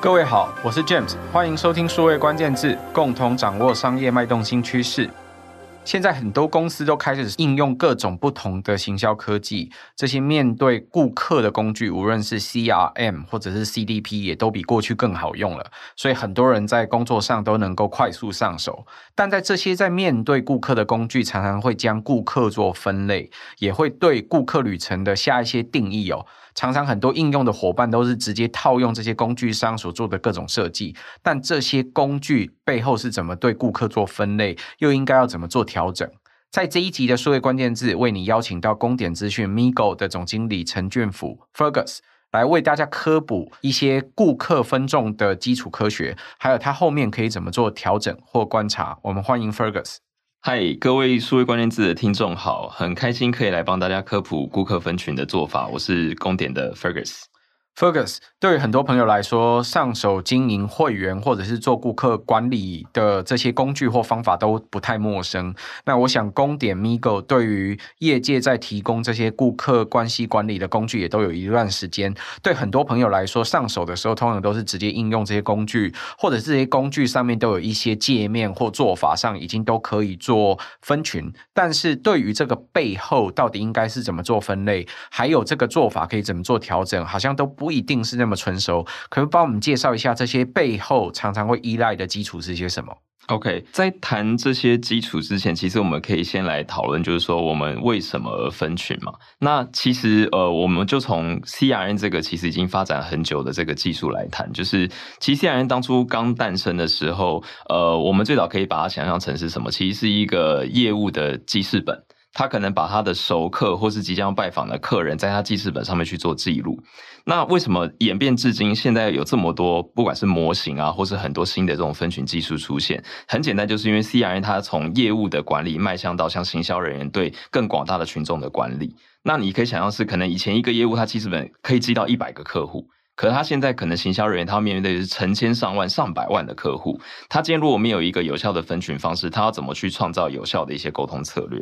各位好，我是 James，欢迎收听数位关键字，共同掌握商业脉动新趋势。现在很多公司都开始应用各种不同的行销科技，这些面对顾客的工具，无论是 CRM 或者是 CDP，也都比过去更好用了。所以很多人在工作上都能够快速上手。但在这些在面对顾客的工具，常常会将顾客做分类，也会对顾客旅程的下一些定义哦。常常很多应用的伙伴都是直接套用这些工具商所做的各种设计，但这些工具背后是怎么对顾客做分类，又应该要怎么做调整？在这一集的数位关键字，为你邀请到公点资讯 MIGO 的总经理陈俊甫 Fergus 来为大家科普一些顾客分众的基础科学，还有他后面可以怎么做调整或观察。我们欢迎 Fergus。嗨，各位数位关键字的听众好，很开心可以来帮大家科普顾客分群的做法。我是公点的 Fergus。Fergus 对于很多朋友来说，上手经营会员或者是做顾客管理的这些工具或方法都不太陌生。那我想，公点 MIGO 对于业界在提供这些顾客关系管理的工具，也都有一段时间。对很多朋友来说，上手的时候通常都是直接应用这些工具，或者这些工具上面都有一些界面或做法上已经都可以做分群。但是对于这个背后到底应该是怎么做分类，还有这个做法可以怎么做调整，好像都不。不一定是那么成熟，可不可以帮我们介绍一下这些背后常常会依赖的基础是些什么？OK，在谈这些基础之前，其实我们可以先来讨论，就是说我们为什么而分群嘛？那其实呃，我们就从 CRN 这个其实已经发展很久的这个技术来谈，就是其实 CRN 当初刚诞生的时候，呃，我们最早可以把它想象成是什么？其实是一个业务的记事本。他可能把他的熟客或是即将拜访的客人，在他记事本上面去做记录。那为什么演变至今，现在有这么多，不管是模型啊，或是很多新的这种分群技术出现？很简单，就是因为 CRM 它从业务的管理迈向到像行销人员对更广大的群众的管理。那你可以想象是，可能以前一个业务他记事本可以记到一百个客户。可是他现在可能行销人员，他要面对的是成千上万、上百万的客户。他今天如果没有一个有效的分群方式，他要怎么去创造有效的一些沟通策略？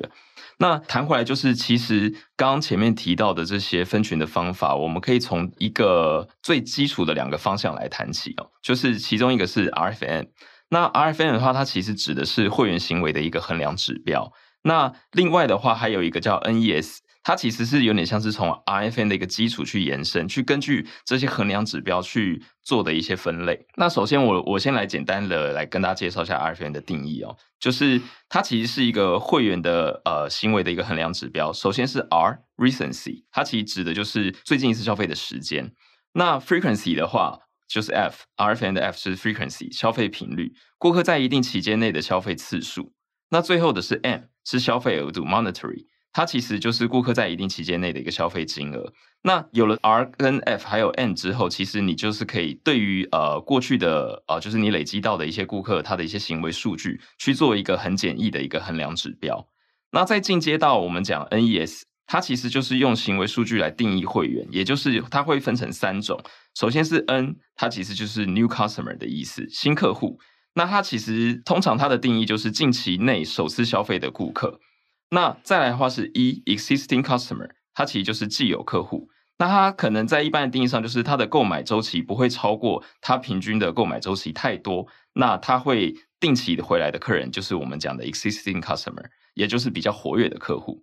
那谈回来就是，其实刚刚前面提到的这些分群的方法，我们可以从一个最基础的两个方向来谈起哦，就是其中一个是 RFN。那 RFN 的话，它其实指的是会员行为的一个衡量指标。那另外的话，还有一个叫 NES。它其实是有点像是从 RFM 的一个基础去延伸，去根据这些衡量指标去做的一些分类。那首先我我先来简单的来跟大家介绍一下 RFM 的定义哦，就是它其实是一个会员的呃行为的一个衡量指标。首先是 R Recency，它其实指的就是最近一次消费的时间。那 Frequency 的话就是 F，RFM 的 F 是 Frequency，消费频率，顾客在一定期间内的消费次数。那最后的是 M，是消费额度 Monetary。它其实就是顾客在一定期间内的一个消费金额。那有了 R 跟 F 还有 N 之后，其实你就是可以对于呃过去的呃就是你累积到的一些顾客他的一些行为数据去做一个很简易的一个衡量指标。那再进阶到我们讲 NES，它其实就是用行为数据来定义会员，也就是它会分成三种。首先是 N，它其实就是 New Customer 的意思，新客户。那它其实通常它的定义就是近期内首次消费的顾客。那再来的话是 E existing customer，它其实就是既有客户。那它可能在一般的定义上，就是它的购买周期不会超过它平均的购买周期太多。那它会定期的回来的客人，就是我们讲的 existing customer，也就是比较活跃的客户。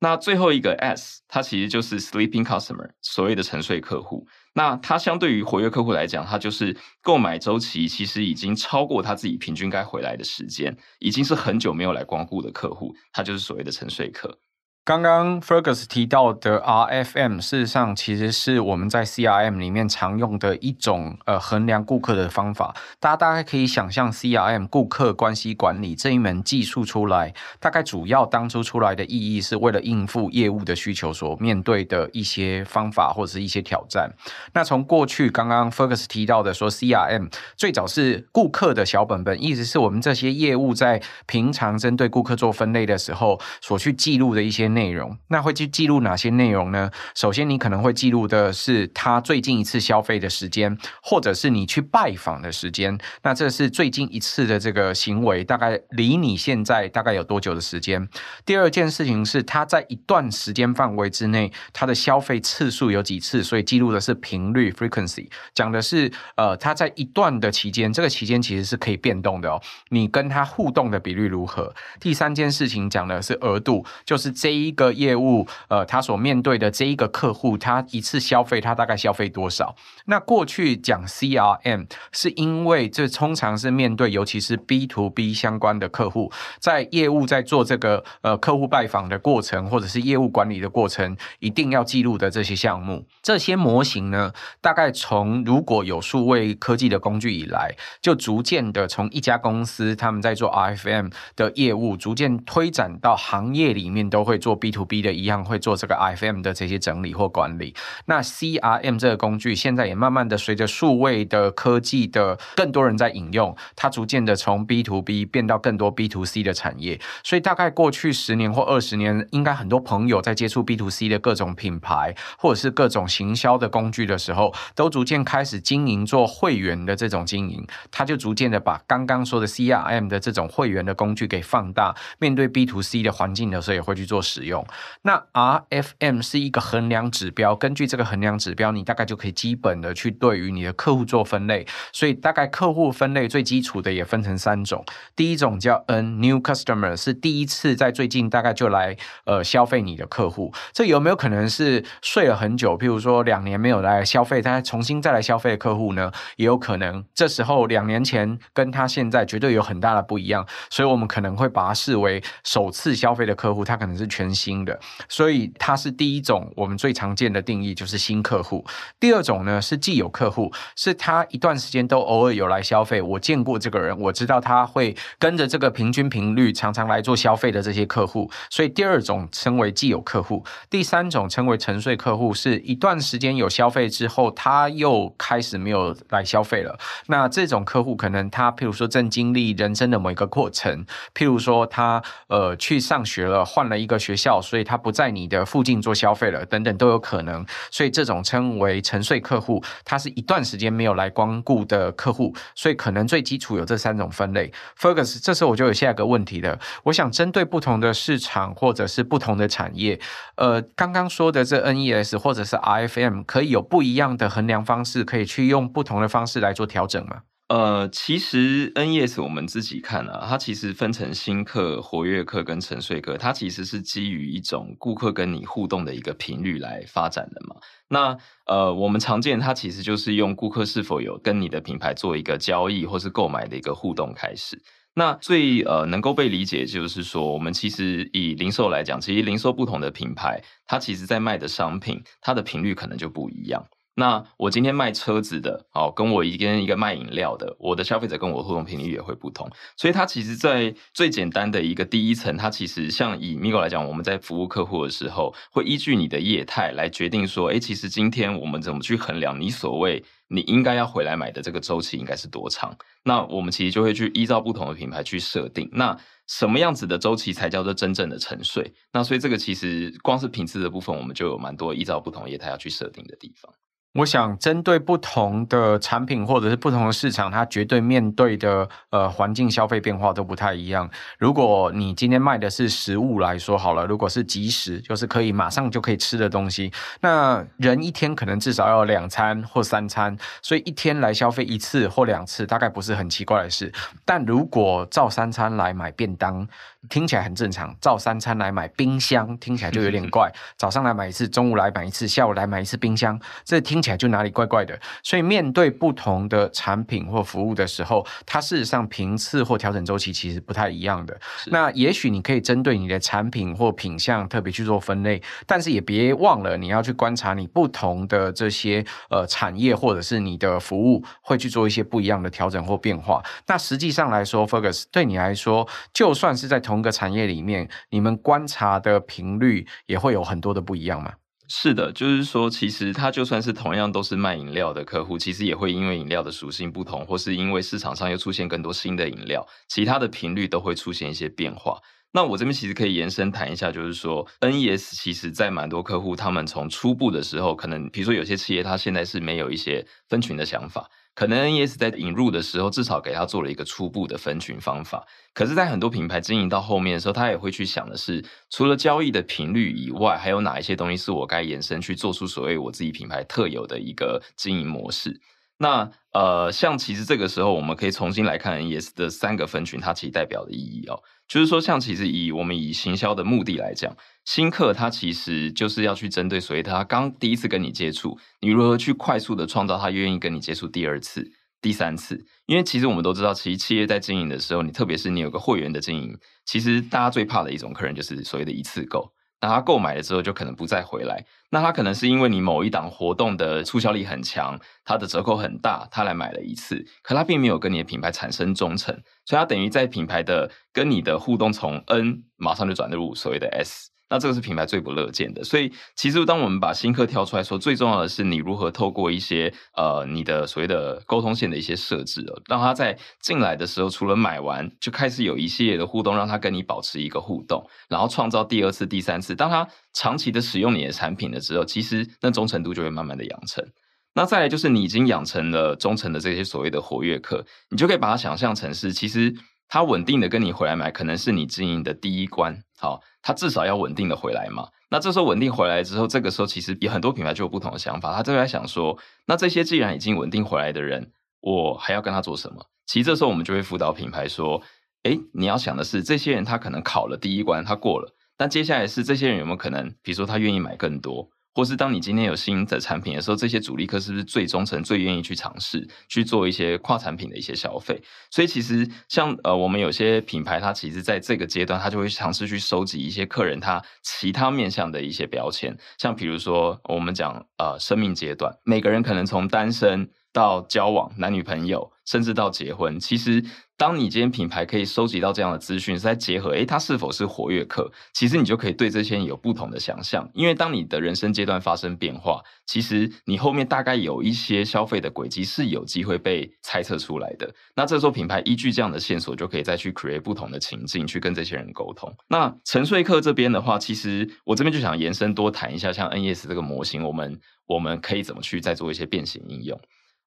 那最后一个 S，它其实就是 sleeping customer，所谓的沉睡客户。那它相对于活跃客户来讲，它就是购买周期其实已经超过他自己平均该回来的时间，已经是很久没有来光顾的客户，他就是所谓的沉睡客。刚刚 Fergus 提到的 RFM，事实上其实是我们在 CRM 里面常用的一种呃衡量顾客的方法。大家大概可以想象，CRM 顾客关系管理这一门技术出来，大概主要当初出来的意义是为了应付业务的需求所面对的一些方法或者是一些挑战。那从过去刚刚 Fergus 提到的说，CRM 最早是顾客的小本本，意思是我们这些业务在平常针对顾客做分类的时候所去记录的一些。内容。那会去记录哪些内容呢？首先，你可能会记录的是他最近一次消费的时间，或者是你去拜访的时间。那这是最近一次的这个行为，大概离你现在大概有多久的时间？第二件事情是他在一段时间范围之内，他的消费次数有几次，所以记录的是频率 （frequency），讲的是呃他在一段的期间，这个期间其实是可以变动的哦。你跟他互动的比率如何？第三件事情讲的是额度，就是这一一个业务呃他所面对的这一个客户，他一次消费他大概消费多少？那过去讲 CRM 是因为这通常是面对尤其是 B to B 相关的客户，在业务在做这个呃客户拜访的过程，或者是业务管理的过程，一定要记录的这些项目。这些模型呢，大概从如果有数位科技的工具以来，就逐渐的从一家公司他们在做 RFM 的业务，逐渐推展到行业里面都会做 B to B 的一样，会做这个 RFM 的这些整理或管理。那 CRM 这个工具现在也慢慢的随着数位的科技的更多人在引用，它逐渐的从 B to B 变到更多 B to C 的产业。所以大概过去十年或二十年，应该很多朋友在接触 B to C 的各种品牌或者是各种行销的工具的时候，都逐渐开始经营做会员的这种经营，他就逐渐的把刚刚说的 CRM 的这种会员的工具给放大，面对 B to C 的环境的时候也会去做使用。那 RFM 是一个衡量指标，根据这个衡量指标，你大概就可以基本的去对于你的客户做分类。所以大概客户分类最基础的也分成三种，第一种叫 N New Customer，是第一次在最近大概就来呃消费你的客户。这有没有可能是睡了很久，譬如说两年没有来消费，他重新再来消费的客户呢？也有可能，这时候两年前跟他现在绝对有很大的不一样，所以我们可能会把它视为首次消费的客户，他可能是全新的，所以它是第一种我们最常见的定义，就是新客户。第二种呢是既有客户，是他一段时间都偶尔有来消费，我见过这个人，我知道他会跟着这个平均频率常常来做消费的这些客户，所以第二种称为既有客户。第三种称为沉睡客户，是一段时间有消费之后，他又开始没有来消费了。那这种客户可能他譬如说正经历人生的某一个过程，譬如说他呃去上学了，换了一个学学校，所以他不在你的附近做消费了，等等都有可能。所以这种称为沉睡客户，他是一段时间没有来光顾的客户，所以可能最基础有这三种分类。Fergus，这时候我就有下一个问题了，我想针对不同的市场或者是不同的产业，呃，刚刚说的这 NES 或者是 RFM 可以有不一样的衡量方式，可以去用不同的方式来做调整吗？呃，其实 NES 我们自己看啊，它其实分成新客、活跃客跟沉睡客，它其实是基于一种顾客跟你互动的一个频率来发展的嘛。那呃，我们常见它其实就是用顾客是否有跟你的品牌做一个交易或是购买的一个互动开始。那最呃能够被理解就是说，我们其实以零售来讲，其实零售不同的品牌，它其实在卖的商品，它的频率可能就不一样。那我今天卖车子的，哦，跟我一跟一个卖饮料的，我的消费者跟我互动频率也会不同，所以它其实，在最简单的一个第一层，它其实像以 Migo 来讲，我们在服务客户的时候，会依据你的业态来决定说，诶，其实今天我们怎么去衡量你所谓你应该要回来买的这个周期应该是多长？那我们其实就会去依照不同的品牌去设定，那什么样子的周期才叫做真正的沉睡？那所以这个其实光是品质的部分，我们就有蛮多依照不同业态要去设定的地方。我想针对不同的产品或者是不同的市场，它绝对面对的呃环境消费变化都不太一样。如果你今天卖的是食物来说好了，如果是即食，就是可以马上就可以吃的东西，那人一天可能至少要两餐或三餐，所以一天来消费一次或两次，大概不是很奇怪的事。但如果照三餐来买便当，听起来很正常，照三餐来买冰箱听起来就有点怪。早上来买一次，中午来买一次，下午来买一次冰箱，这听起来就哪里怪怪的。所以面对不同的产品或服务的时候，它事实上频次或调整周期其实不太一样的。那也许你可以针对你的产品或品相特别去做分类，但是也别忘了你要去观察你不同的这些呃产业或者是你的服务会去做一些不一样的调整或变化。那实际上来说，Focus 对你来说，就算是在同同个产业里面，你们观察的频率也会有很多的不一样吗？是的，就是说，其实它就算是同样都是卖饮料的客户，其实也会因为饮料的属性不同，或是因为市场上又出现更多新的饮料，其他的频率都会出现一些变化。那我这边其实可以延伸谈一下，就是说 NES 其实在蛮多客户，他们从初步的时候，可能比如说有些企业，他现在是没有一些分群的想法，可能 NES 在引入的时候，至少给他做了一个初步的分群方法。可是，在很多品牌经营到后面的时候，他也会去想的是，除了交易的频率以外，还有哪一些东西是我该延伸去做出所谓我自己品牌特有的一个经营模式。那呃，像其实这个时候，我们可以重新来看 NES 的三个分群，它其实代表的意义哦，就是说，像其实以我们以行销的目的来讲，新客他其实就是要去针对所谓他刚第一次跟你接触，你如何去快速的创造他愿意跟你接触第二次、第三次？因为其实我们都知道，其实企业在经营的时候，你特别是你有个会员的经营，其实大家最怕的一种客人就是所谓的一次购。那他购买了之后就可能不再回来，那他可能是因为你某一档活动的促销力很强，他的折扣很大，他来买了一次，可他并没有跟你的品牌产生忠诚，所以他等于在品牌的跟你的互动从 N 马上就转入所谓的 S。那这个是品牌最不乐见的，所以其实当我们把新客挑出来说，最重要的是你如何透过一些呃你的所谓的沟通线的一些设置，让他在进来的时候，除了买完就开始有一系列的互动，让他跟你保持一个互动，然后创造第二次、第三次，当他长期的使用你的产品的时候，其实那忠诚度就会慢慢的养成。那再来就是你已经养成了忠诚的这些所谓的活跃客，你就可以把它想象成是其实。他稳定的跟你回来买，可能是你经营的第一关。好，他至少要稳定的回来嘛。那这时候稳定回来之后，这个时候其实有很多品牌就有不同的想法。他就在想说，那这些既然已经稳定回来的人，我还要跟他做什么？其实这时候我们就会辅导品牌说，哎，你要想的是，这些人他可能考了第一关，他过了，但接下来是这些人有没有可能，比如说他愿意买更多？或是当你今天有新的产品的时候，这些主力客是不是最忠诚、最愿意去尝试去做一些跨产品的一些消费？所以其实像呃，我们有些品牌，它其实在这个阶段，它就会尝试去收集一些客人他其他面向的一些标签，像比如说我们讲呃，生命阶段，每个人可能从单身到交往、男女朋友，甚至到结婚，其实。当你今天品牌可以收集到这样的资讯，再结合，诶，它是否是活跃客？其实你就可以对这些有不同的想象。因为当你的人生阶段发生变化，其实你后面大概有一些消费的轨迹是有机会被猜测出来的。那这时候品牌依据这样的线索，就可以再去 create 不同的情境，去跟这些人沟通。那沉睡客这边的话，其实我这边就想延伸多谈一下，像 NES 这个模型，我们我们可以怎么去再做一些变形应用。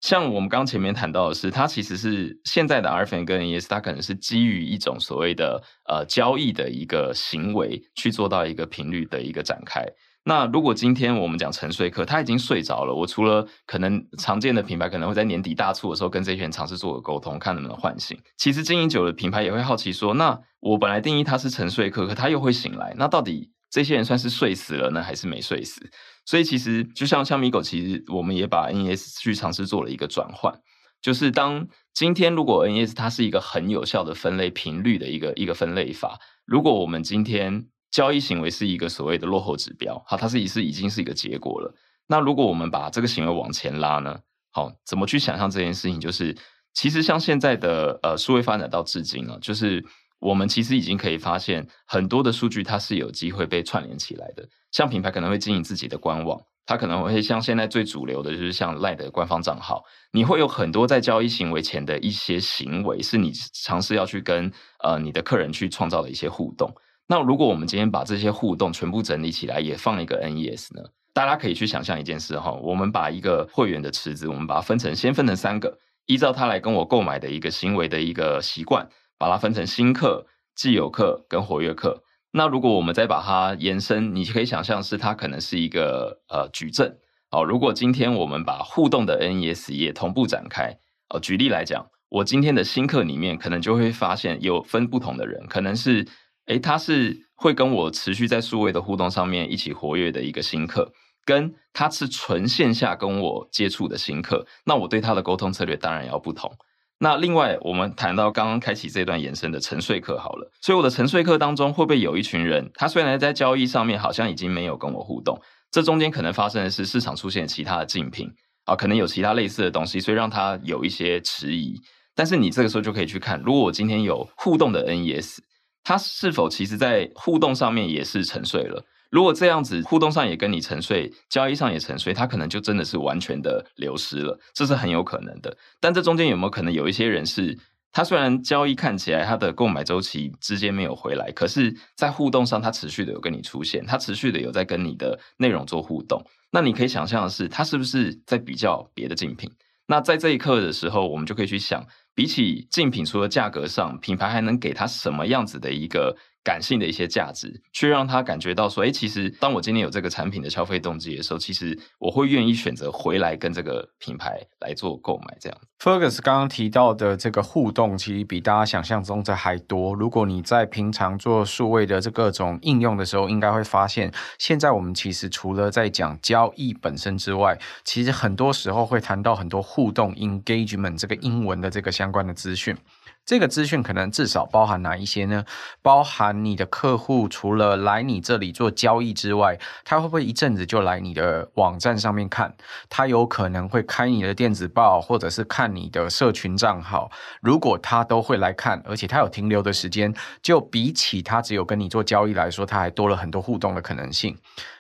像我们刚前面谈到的是，它其实是现在的 RFM 跟 NES，它可能是基于一种所谓的呃交易的一个行为去做到一个频率的一个展开。那如果今天我们讲沉睡客，他已经睡着了，我除了可能常见的品牌可能会在年底大促的时候跟这些人尝试做个沟通，看能不能唤醒。其实经营久的，品牌也会好奇说，那我本来定义他是沉睡客，可他又会醒来，那到底这些人算是睡死了呢，还是没睡死？所以其实就像像米狗其实我们也把 NES 去尝试做了一个转换，就是当今天如果 NES 它是一个很有效的分类频率的一个一个分类法，如果我们今天交易行为是一个所谓的落后指标，好，它是已是已经是一个结果了。那如果我们把这个行为往前拉呢？好，怎么去想象这件事情？就是其实像现在的呃数位发展到至今啊，就是。我们其实已经可以发现，很多的数据它是有机会被串联起来的。像品牌可能会经营自己的官网，它可能会像现在最主流的就是像 LINE 的官方账号，你会有很多在交易行为前的一些行为，是你尝试要去跟呃你的客人去创造的一些互动。那如果我们今天把这些互动全部整理起来，也放一个 NES 呢？大家可以去想象一件事哈，我们把一个会员的池子，我们把它分成，先分成三个，依照他来跟我购买的一个行为的一个习惯。把它分成新客、既有客跟活跃客。那如果我们再把它延伸，你可以想象是它可能是一个呃矩阵。好，如果今天我们把互动的 NES 也同步展开，哦，举例来讲，我今天的新客里面可能就会发现有分不同的人，可能是诶，他是会跟我持续在数位的互动上面一起活跃的一个新客，跟他是纯线下跟我接触的新客，那我对他的沟通策略当然要不同。那另外，我们谈到刚刚开启这段延伸的沉睡客好了，所以我的沉睡客当中会不会有一群人，他虽然在交易上面好像已经没有跟我互动，这中间可能发生的是市场出现其他的竞品啊，可能有其他类似的东西，所以让他有一些迟疑。但是你这个时候就可以去看，如果我今天有互动的 NES，它是否其实在互动上面也是沉睡了？如果这样子互动上也跟你沉睡，交易上也沉睡，他可能就真的是完全的流失了，这是很有可能的。但这中间有没有可能有一些人是他虽然交易看起来他的购买周期之间没有回来，可是，在互动上他持续的有跟你出现，他持续的有在跟你的内容做互动。那你可以想象的是，他是不是在比较别的竞品？那在这一刻的时候，我们就可以去想，比起竞品，除了价格上，品牌还能给他什么样子的一个感性的一些价值，去让他感觉到说，哎，其实当我今天有这个产品的消费动机的时候，其实我会愿意选择回来跟这个品牌来做购买。这样，Fergus 刚刚提到的这个互动，其实比大家想象中的还多。如果你在平常做数位的这各种应用的时候，应该会发现，现在我们其实除了在讲交易本身之外，其实很多时候会谈到很多互动 （engagement） 这个英文的这个相关的资讯。这个资讯可能至少包含哪一些呢？包含你的客户除了来你这里做交易之外，他会不会一阵子就来你的网站上面看？他有可能会开你的电子报，或者是看你的社群账号。如果他都会来看，而且他有停留的时间，就比起他只有跟你做交易来说，他还多了很多互动的可能性。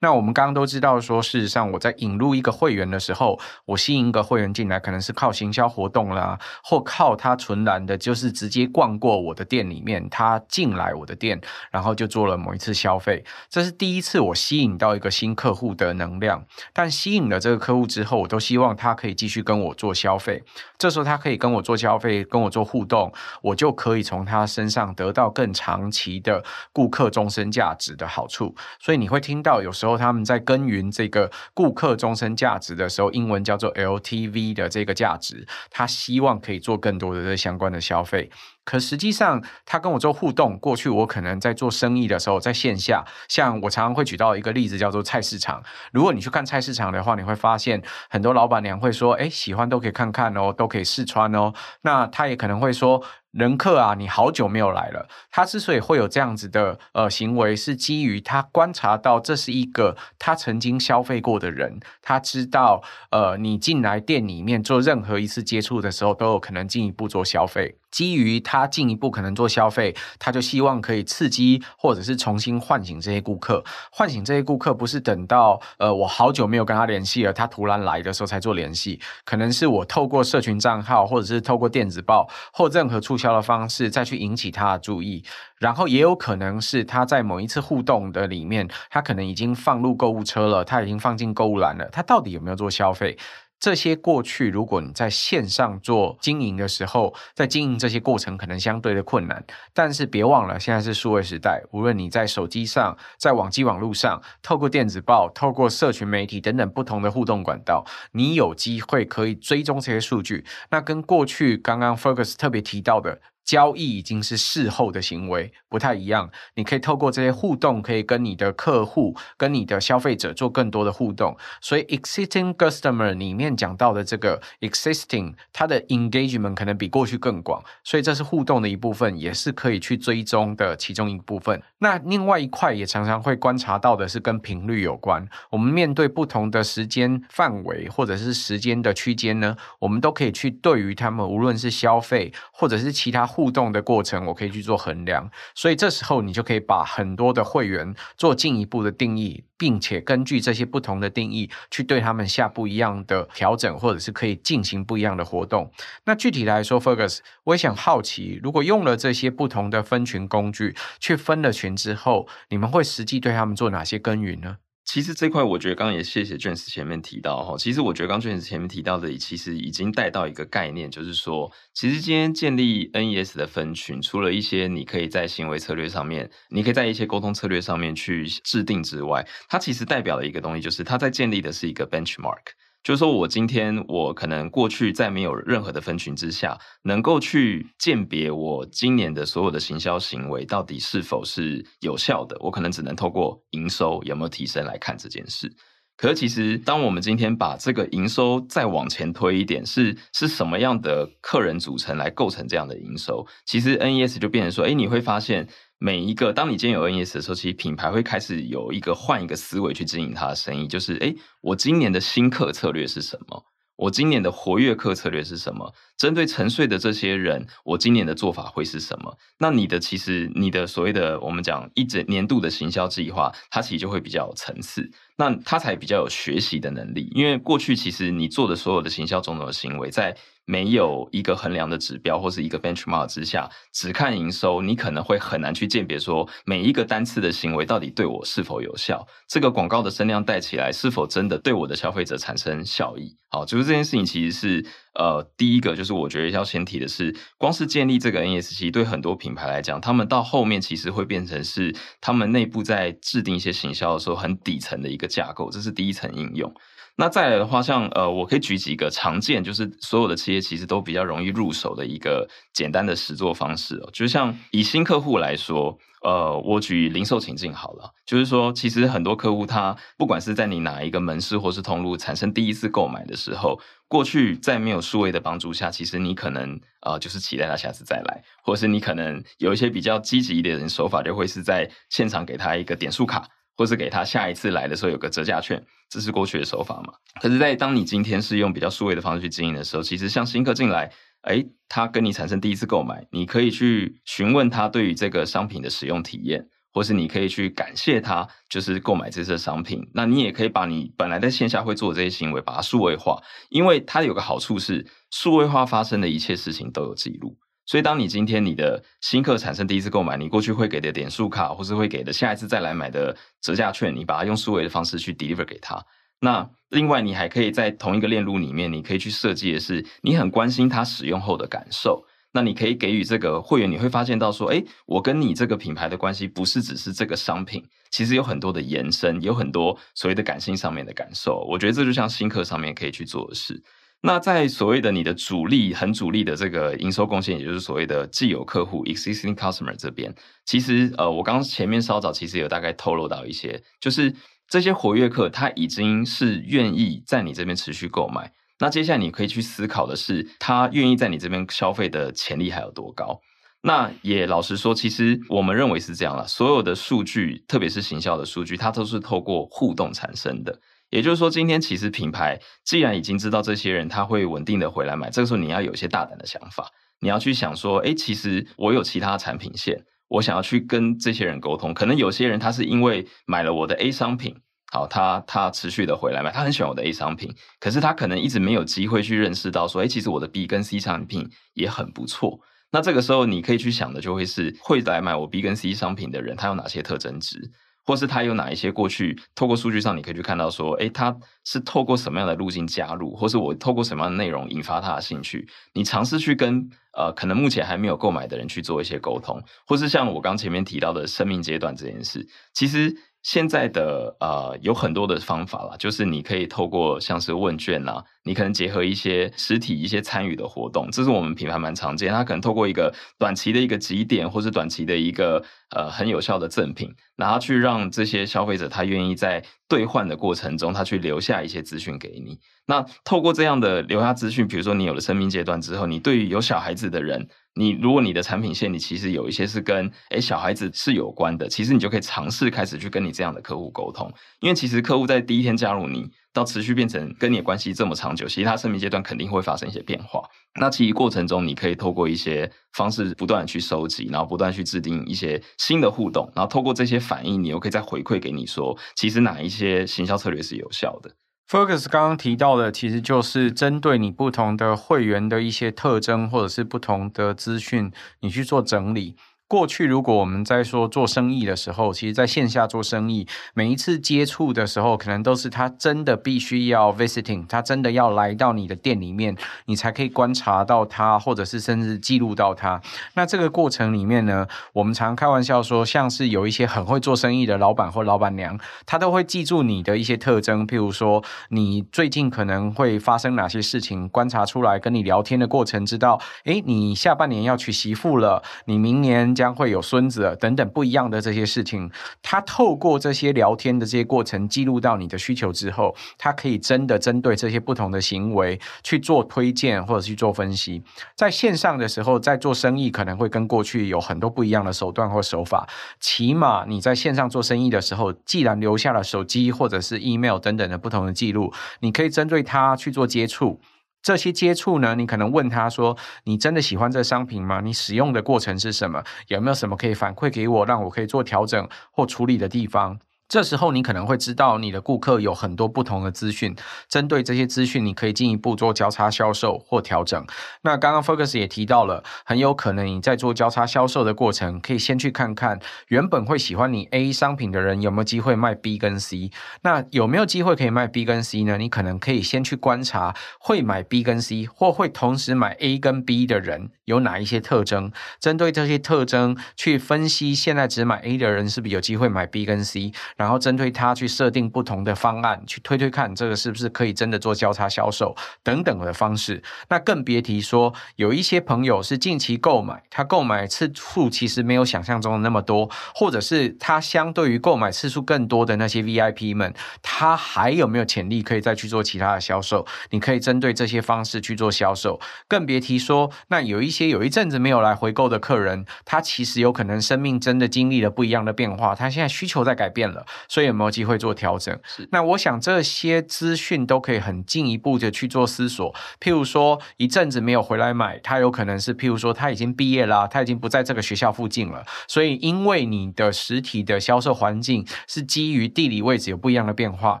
那我们刚刚都知道说，事实上我在引入一个会员的时候，我吸引一个会员进来，可能是靠行销活动啦，或靠他纯然的，就是直接逛过我的店里面，他进来我的店，然后就做了某一次消费，这是第一次我吸引到一个新客户的能量。但吸引了这个客户之后，我都希望他可以继续跟我做消费。这时候他可以跟我做消费，跟我做互动，我就可以从他身上得到更长期的顾客终身价值的好处。所以你会听到有时候。他们在耕耘这个顾客终身价值的时候，英文叫做 LTV 的这个价值，他希望可以做更多的这相关的消费。可实际上，他跟我做互动。过去我可能在做生意的时候，在线下，像我常常会举到一个例子，叫做菜市场。如果你去看菜市场的话，你会发现很多老板娘会说：“哎，喜欢都可以看看哦，都可以试穿哦。”那他也可能会说。人客啊，你好久没有来了。他之所以会有这样子的呃行为，是基于他观察到这是一个他曾经消费过的人，他知道呃你进来店里面做任何一次接触的时候，都有可能进一步做消费。基于他进一步可能做消费，他就希望可以刺激或者是重新唤醒这些顾客。唤醒这些顾客不是等到呃我好久没有跟他联系了，他突然来的时候才做联系，可能是我透过社群账号或者是透过电子报或任何促销的方式再去引起他的注意。然后也有可能是他在某一次互动的里面，他可能已经放入购物车了，他已经放进购物篮了，他到底有没有做消费？这些过去，如果你在线上做经营的时候，在经营这些过程可能相对的困难，但是别忘了，现在是数位时代，无论你在手机上、在网际网络上，透过电子报、透过社群媒体等等不同的互动管道，你有机会可以追踪这些数据。那跟过去刚刚 Focus 特别提到的。交易已经是事后的行为，不太一样。你可以透过这些互动，可以跟你的客户、跟你的消费者做更多的互动。所以，existing customer 里面讲到的这个 existing，它的 engagement 可能比过去更广。所以，这是互动的一部分，也是可以去追踪的其中一部分。那另外一块也常常会观察到的是跟频率有关。我们面对不同的时间范围或者是时间的区间呢，我们都可以去对于他们，无论是消费或者是其他互动的过程，我可以去做衡量，所以这时候你就可以把很多的会员做进一步的定义，并且根据这些不同的定义去对他们下不一样的调整，或者是可以进行不一样的活动。那具体来说，Fergus，我也想好奇，如果用了这些不同的分群工具去分了群之后，你们会实际对他们做哪些耕耘呢？其实这块，我觉得刚刚也谢谢娟子前面提到哈。其实我觉得刚 James 前面提到的，其实已经带到一个概念，就是说，其实今天建立 NES 的分群，除了一些你可以在行为策略上面，你可以在一些沟通策略上面去制定之外，它其实代表了一个东西，就是它在建立的是一个 benchmark。就是说，我今天我可能过去在没有任何的分群之下，能够去鉴别我今年的所有的行销行为到底是否是有效的，我可能只能透过营收有没有提升来看这件事。可是，其实当我们今天把这个营收再往前推一点，是是什么样的客人组成来构成这样的营收？其实 NES 就变成说，哎，你会发现。每一个，当你今天有 NES 的时候，其实品牌会开始有一个换一个思维去经营它的生意，就是诶，我今年的新客策略是什么？我今年的活跃客策略是什么？针对沉睡的这些人，我今年的做法会是什么？那你的其实你的所谓的我们讲一整年度的行销计划，它其实就会比较有层次。那他才比较有学习的能力。因为过去其实你做的所有的行销种种的行为，在没有一个衡量的指标或是一个 benchmark 之下，只看营收，你可能会很难去鉴别说每一个单次的行为到底对我是否有效。这个广告的声量带起来，是否真的对我的消费者产生效益？好，就是这件事情其实是呃，第一个就是我觉得要先提的是，光是建立这个 NSC 对很多品牌来讲，他们到后面其实会变成是他们内部在制定一些行销的时候很底层的一个架构，这是第一层应用。那再来的话，像呃，我可以举几个常见，就是所有的企业其实都比较容易入手的一个简单的实作方式哦。就像以新客户来说，呃，我举零售情境好了，就是说，其实很多客户他不管是在你哪一个门市或是通路产生第一次购买的时候，过去在没有数位的帮助下，其实你可能呃就是期待他下次再来，或是你可能有一些比较积极一点的手法，就会是在现场给他一个点数卡。或是给他下一次来的时候有个折价券，这是过去的手法嘛？可是，在当你今天是用比较数位的方式去经营的时候，其实像新客进来，诶，他跟你产生第一次购买，你可以去询问他对于这个商品的使用体验，或是你可以去感谢他，就是购买这次商品。那你也可以把你本来在线下会做的这些行为，把它数位化，因为它有个好处是，数位化发生的一切事情都有记录。所以，当你今天你的新客产生第一次购买，你过去会给的点数卡，或是会给的下一次再来买的折价券，你把它用数位的方式去 deliver 给他。那另外，你还可以在同一个链路里面，你可以去设计的是，你很关心他使用后的感受。那你可以给予这个会员，你会发现到说，哎，我跟你这个品牌的关系不是只是这个商品，其实有很多的延伸，有很多所谓的感性上面的感受。我觉得这就像新客上面可以去做的事。那在所谓的你的主力很主力的这个营收贡献，也就是所谓的既有客户 （existing customer） 这边，其实呃，我刚刚前面稍早其实有大概透露到一些，就是这些活跃客他已经是愿意在你这边持续购买。那接下来你可以去思考的是，他愿意在你这边消费的潜力还有多高？那也老实说，其实我们认为是这样了，所有的数据，特别是行销的数据，它都是透过互动产生的。也就是说，今天其实品牌既然已经知道这些人他会稳定的回来买，这个时候你要有一些大胆的想法，你要去想说，诶，其实我有其他产品线，我想要去跟这些人沟通。可能有些人他是因为买了我的 A 商品，好，他他持续的回来买，他很喜欢我的 A 商品，可是他可能一直没有机会去认识到说，诶，其实我的 B 跟 C 商品也很不错。那这个时候你可以去想的就会是，会来买我 B 跟 C 商品的人，他有哪些特征值？或是他有哪一些过去透过数据上，你可以去看到说，诶，他是透过什么样的路径加入，或是我透过什么样的内容引发他的兴趣？你尝试去跟呃，可能目前还没有购买的人去做一些沟通，或是像我刚前面提到的生命阶段这件事，其实。现在的呃有很多的方法啦，就是你可以透过像是问卷啊，你可能结合一些实体一些参与的活动，这是我们品牌蛮常见。它可能透过一个短期的一个集点，或是短期的一个呃很有效的赠品，然后去让这些消费者他愿意在兑换的过程中，他去留下一些资讯给你。那透过这样的留下资讯，比如说你有了生命阶段之后，你对于有小孩子的人。你如果你的产品线，你其实有一些是跟诶小孩子是有关的，其实你就可以尝试开始去跟你这样的客户沟通，因为其实客户在第一天加入你，到持续变成跟你的关系这么长久，其实他生命阶段肯定会发生一些变化。那其实过程中，你可以透过一些方式不断去收集，然后不断去制定一些新的互动，然后透过这些反应，你又可以再回馈给你说，其实哪一些行销策略是有效的。Focus 刚刚提到的，其实就是针对你不同的会员的一些特征，或者是不同的资讯，你去做整理。过去，如果我们在说做生意的时候，其实在线下做生意，每一次接触的时候，可能都是他真的必须要 visiting，他真的要来到你的店里面，你才可以观察到他，或者是甚至记录到他。那这个过程里面呢，我们常开玩笑说，像是有一些很会做生意的老板或老板娘，他都会记住你的一些特征，譬如说你最近可能会发生哪些事情，观察出来，跟你聊天的过程，知道，诶，你下半年要娶媳妇了，你明年。将会有孙子等等不一样的这些事情，他透过这些聊天的这些过程记录到你的需求之后，他可以真的针对这些不同的行为去做推荐或者去做分析。在线上的时候，在做生意可能会跟过去有很多不一样的手段或手法。起码你在线上做生意的时候，既然留下了手机或者是 email 等等的不同的记录，你可以针对他去做接触。这些接触呢，你可能问他说：“你真的喜欢这商品吗？你使用的过程是什么？有没有什么可以反馈给我，让我可以做调整或处理的地方？”这时候你可能会知道你的顾客有很多不同的资讯，针对这些资讯，你可以进一步做交叉销售或调整。那刚刚 Focus 也提到了，很有可能你在做交叉销售的过程，可以先去看看原本会喜欢你 A 商品的人有没有机会卖 B 跟 C。那有没有机会可以卖 B 跟 C 呢？你可能可以先去观察会买 B 跟 C 或会同时买 A 跟 B 的人有哪一些特征，针对这些特征去分析，现在只买 A 的人是不是有机会买 B 跟 C。然后针对它去设定不同的方案，去推推看这个是不是可以真的做交叉销售等等的方式。那更别提说有一些朋友是近期购买，他购买次数其实没有想象中的那么多，或者是他相对于购买次数更多的那些 VIP 们，他还有没有潜力可以再去做其他的销售？你可以针对这些方式去做销售。更别提说，那有一些有一阵子没有来回购的客人，他其实有可能生命真的经历了不一样的变化，他现在需求在改变了。所以有没有机会做调整？是。那我想这些资讯都可以很进一步的去做思索。譬如说，一阵子没有回来买，他有可能是譬如说他已经毕业了，他已经不在这个学校附近了。所以因为你的实体的销售环境是基于地理位置有不一样的变化。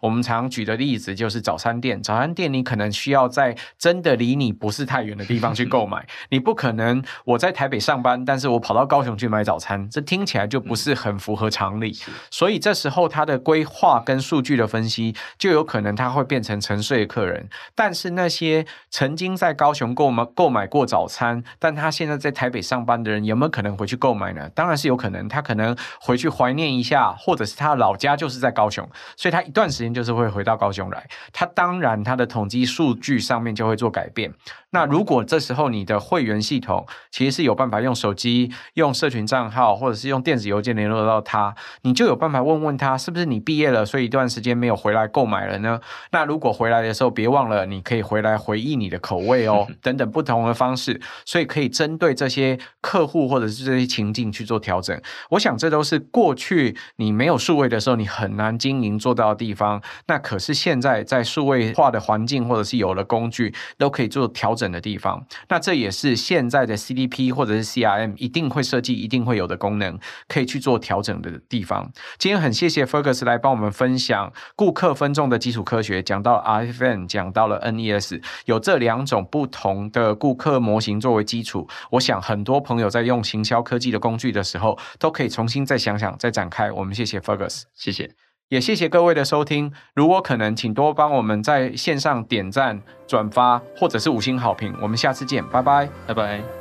我们常举的例子就是早餐店，早餐店你可能需要在真的离你不是太远的地方去购买。你不可能我在台北上班，但是我跑到高雄去买早餐，这听起来就不是很符合常理。所以这时候。他的规划跟数据的分析，就有可能他会变成沉睡的客人。但是那些曾经在高雄购买购买过早餐，但他现在在台北上班的人，有没有可能回去购买呢？当然是有可能。他可能回去怀念一下，或者是他老家就是在高雄，所以他一段时间就是会回到高雄来。他当然他的统计数据上面就会做改变。那如果这时候你的会员系统其实是有办法用手机、用社群账号，或者是用电子邮件联络到他，你就有办法问问他。是不是你毕业了，所以一段时间没有回来购买了呢？那如果回来的时候，别忘了你可以回来回忆你的口味哦，等等不同的方式，所以可以针对这些客户或者是这些情境去做调整。我想这都是过去你没有数位的时候你很难经营做到的地方。那可是现在在数位化的环境或者是有了工具都可以做调整的地方。那这也是现在的 CDP 或者是 CRM 一定会设计、一定会有的功能，可以去做调整的地方。今天很谢谢。Fergus 来帮我们分享顾客分众的基础科学，讲到了 RFM，讲到了 NES，有这两种不同的顾客模型作为基础。我想很多朋友在用行销科技的工具的时候，都可以重新再想想、再展开。我们谢谢 Fergus，谢谢，也谢谢各位的收听。如果可能，请多帮我们在线上点赞、转发或者是五星好评。我们下次见，拜拜，拜拜。